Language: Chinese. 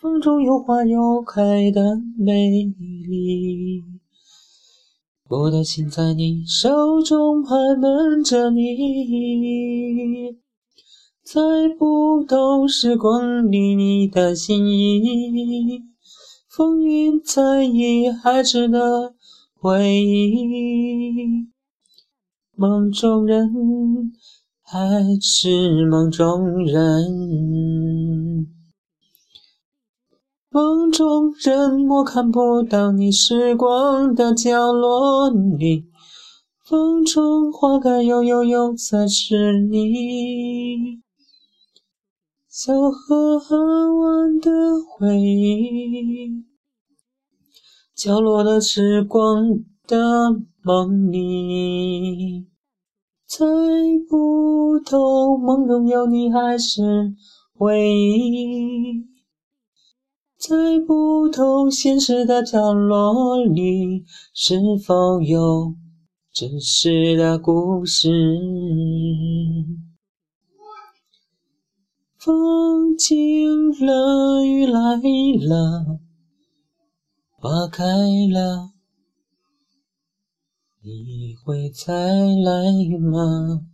风中有花又开的美丽。我的心在你手中盘闷着你，猜不透时光里你的心意。风云在意，还值得回忆。梦中人还是梦中人，梦中人我看不到你时光的角落里，风中花开又又又在是你，小河湾的回忆，角落的时光的梦里。猜不透梦中有你还是回忆，在不同现实的角落里是否有真实的故事。风停了，雨来了，花开了。你会再来吗？